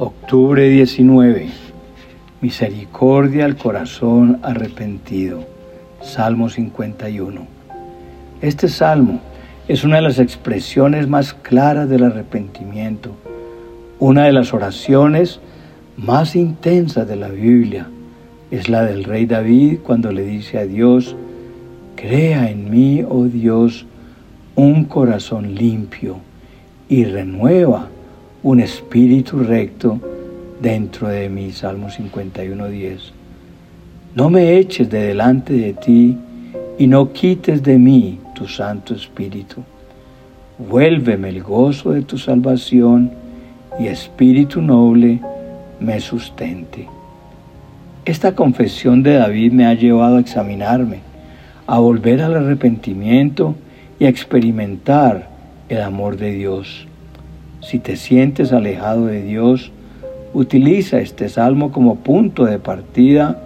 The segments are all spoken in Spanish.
Octubre 19. Misericordia al corazón arrepentido. Salmo 51. Este salmo es una de las expresiones más claras del arrepentimiento, una de las oraciones más intensas de la Biblia. Es la del rey David cuando le dice a Dios, Crea en mí, oh Dios, un corazón limpio y renueva un espíritu recto dentro de mí. Salmo 51.10. No me eches de delante de ti y no quites de mí tu Santo Espíritu. Vuélveme el gozo de tu salvación y espíritu noble me sustente. Esta confesión de David me ha llevado a examinarme, a volver al arrepentimiento y a experimentar el amor de Dios. Si te sientes alejado de Dios, utiliza este salmo como punto de partida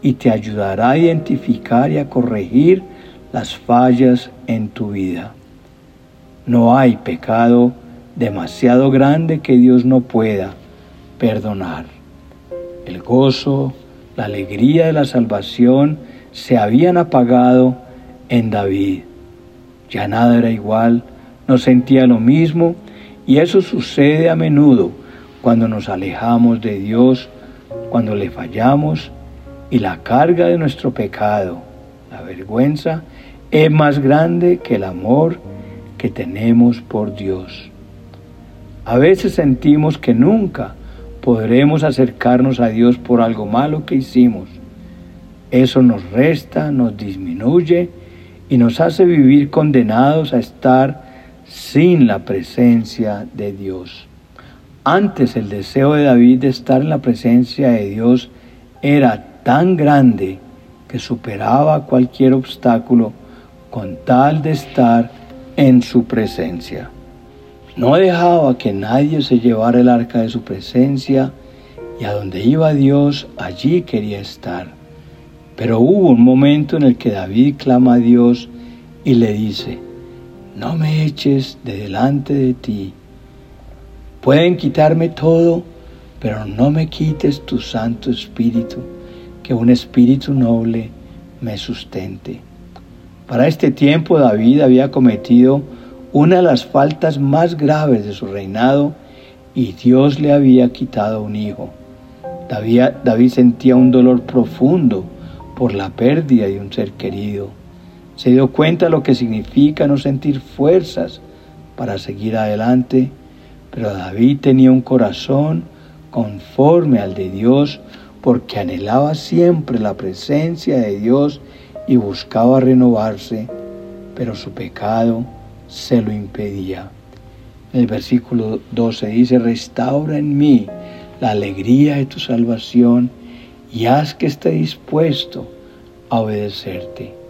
y te ayudará a identificar y a corregir las fallas en tu vida. No hay pecado demasiado grande que Dios no pueda perdonar. El gozo, la alegría de la salvación se habían apagado en David. Ya nada era igual, no sentía lo mismo y eso sucede a menudo cuando nos alejamos de Dios, cuando le fallamos y la carga de nuestro pecado, la vergüenza, es más grande que el amor que tenemos por Dios. A veces sentimos que nunca podremos acercarnos a Dios por algo malo que hicimos. Eso nos resta, nos disminuye y nos hace vivir condenados a estar sin la presencia de Dios. Antes el deseo de David de estar en la presencia de Dios era tan grande que superaba cualquier obstáculo con tal de estar en su presencia. No dejaba que nadie se llevara el arca de su presencia y a donde iba Dios, allí quería estar. Pero hubo un momento en el que David clama a Dios y le dice, no me eches de delante de ti. Pueden quitarme todo, pero no me quites tu Santo Espíritu, que un espíritu noble me sustente. Para este tiempo David había cometido una de las faltas más graves de su reinado y Dios le había quitado un hijo. David, David sentía un dolor profundo por la pérdida de un ser querido se dio cuenta de lo que significa no sentir fuerzas para seguir adelante, pero David tenía un corazón conforme al de Dios porque anhelaba siempre la presencia de Dios y buscaba renovarse, pero su pecado se lo impedía. el versículo 12 dice, restaura en mí la alegría de tu salvación y haz que esté dispuesto a obedecerte.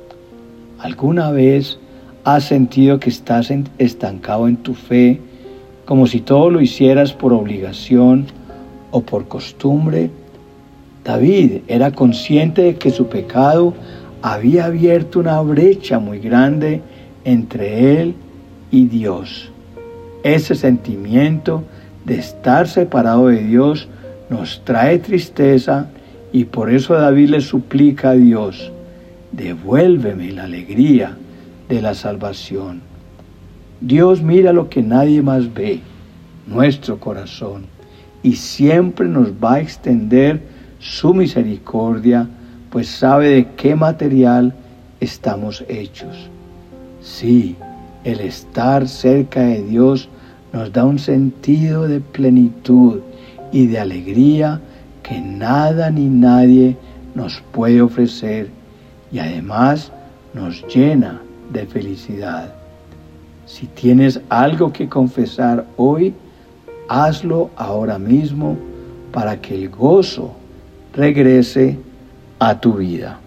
¿Alguna vez has sentido que estás estancado en tu fe, como si todo lo hicieras por obligación o por costumbre? David era consciente de que su pecado había abierto una brecha muy grande entre él y Dios. Ese sentimiento de estar separado de Dios nos trae tristeza y por eso David le suplica a Dios, devuélveme la alegría de la salvación. Dios mira lo que nadie más ve, nuestro corazón, y siempre nos va a extender su misericordia, pues sabe de qué material estamos hechos. Sí, el estar cerca de Dios nos da un sentido de plenitud y de alegría que nada ni nadie nos puede ofrecer y además nos llena de felicidad. Si tienes algo que confesar hoy, hazlo ahora mismo para que el gozo regrese a tu vida.